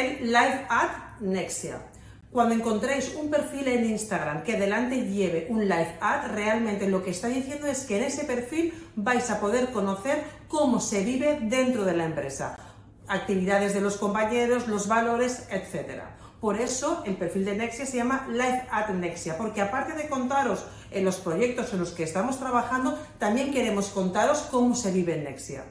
el Live at Nexia. Cuando encontréis un perfil en Instagram que delante lleve un live ad, realmente lo que está diciendo es que en ese perfil vais a poder conocer cómo se vive dentro de la empresa, actividades de los compañeros, los valores, etc. Por eso el perfil de Nexia se llama Live at Nexia, porque aparte de contaros en los proyectos en los que estamos trabajando, también queremos contaros cómo se vive en Nexia.